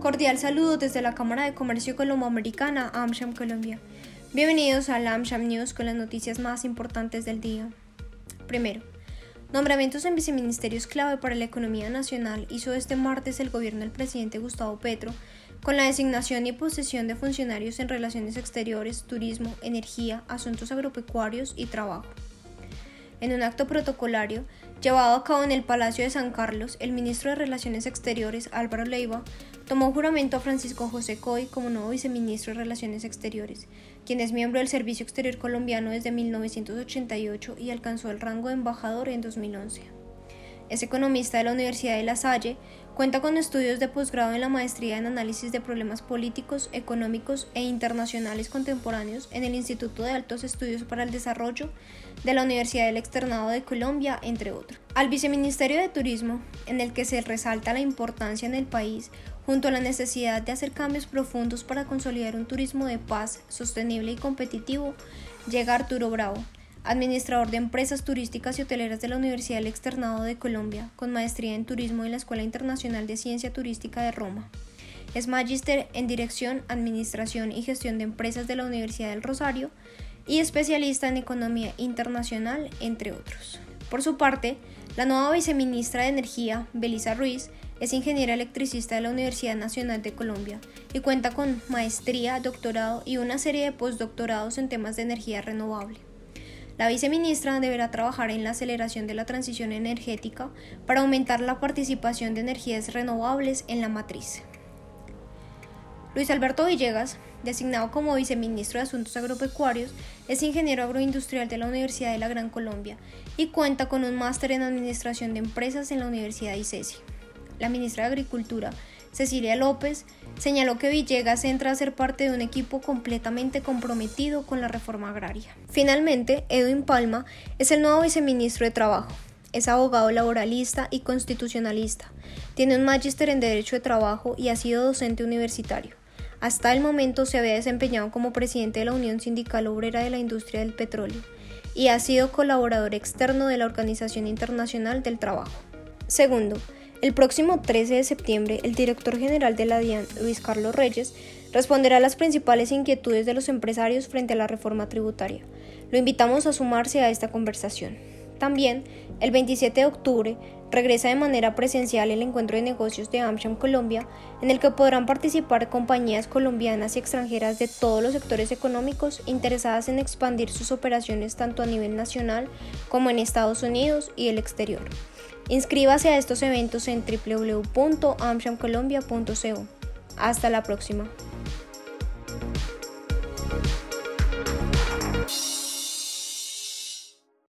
Cordial saludo desde la Cámara de Comercio Colomboamericana, AmSham Colombia. Bienvenidos a la AmSham News con las noticias más importantes del día. Primero, nombramientos en viceministerios clave para la economía nacional hizo este martes el gobierno del presidente Gustavo Petro con la designación y posesión de funcionarios en relaciones exteriores, turismo, energía, asuntos agropecuarios y trabajo. En un acto protocolario llevado a cabo en el Palacio de San Carlos, el ministro de Relaciones Exteriores, Álvaro Leiva, tomó juramento a Francisco José Coy como nuevo viceministro de Relaciones Exteriores, quien es miembro del Servicio Exterior colombiano desde 1988 y alcanzó el rango de embajador en 2011. Es economista de la Universidad de La Salle, cuenta con estudios de posgrado en la maestría en análisis de problemas políticos, económicos e internacionales contemporáneos en el Instituto de Altos Estudios para el Desarrollo de la Universidad del Externado de Colombia, entre otros. Al Viceministerio de Turismo, en el que se resalta la importancia en el país junto a la necesidad de hacer cambios profundos para consolidar un turismo de paz, sostenible y competitivo, llega Arturo Bravo, administrador de empresas turísticas y hoteleras de la Universidad del Externado de Colombia, con maestría en turismo en la Escuela Internacional de Ciencia Turística de Roma. Es magíster en Dirección, Administración y Gestión de Empresas de la Universidad del Rosario y especialista en Economía Internacional, entre otros. Por su parte, la nueva viceministra de Energía, Belisa Ruiz, es ingeniera electricista de la Universidad Nacional de Colombia y cuenta con maestría, doctorado y una serie de postdoctorados en temas de energía renovable. La viceministra deberá trabajar en la aceleración de la transición energética para aumentar la participación de energías renovables en la matriz. Luis Alberto Villegas, designado como viceministro de Asuntos Agropecuarios, es ingeniero agroindustrial de la Universidad de la Gran Colombia y cuenta con un máster en Administración de Empresas en la Universidad de ICESI. La ministra de Agricultura, Cecilia López, señaló que Villegas entra a ser parte de un equipo completamente comprometido con la reforma agraria. Finalmente, Edwin Palma es el nuevo viceministro de Trabajo. Es abogado laboralista y constitucionalista. Tiene un magíster en Derecho de Trabajo y ha sido docente universitario. Hasta el momento se había desempeñado como presidente de la Unión Sindical Obrera de la Industria del Petróleo y ha sido colaborador externo de la Organización Internacional del Trabajo. Segundo, el próximo 13 de septiembre, el director general de la DIAN, Luis Carlos Reyes, responderá a las principales inquietudes de los empresarios frente a la reforma tributaria. Lo invitamos a sumarse a esta conversación. También, el 27 de octubre, regresa de manera presencial el encuentro de negocios de AmSham Colombia, en el que podrán participar compañías colombianas y extranjeras de todos los sectores económicos interesadas en expandir sus operaciones tanto a nivel nacional como en Estados Unidos y el exterior. Inscríbase a estos eventos en www.amshamcolombia.co. Hasta la próxima.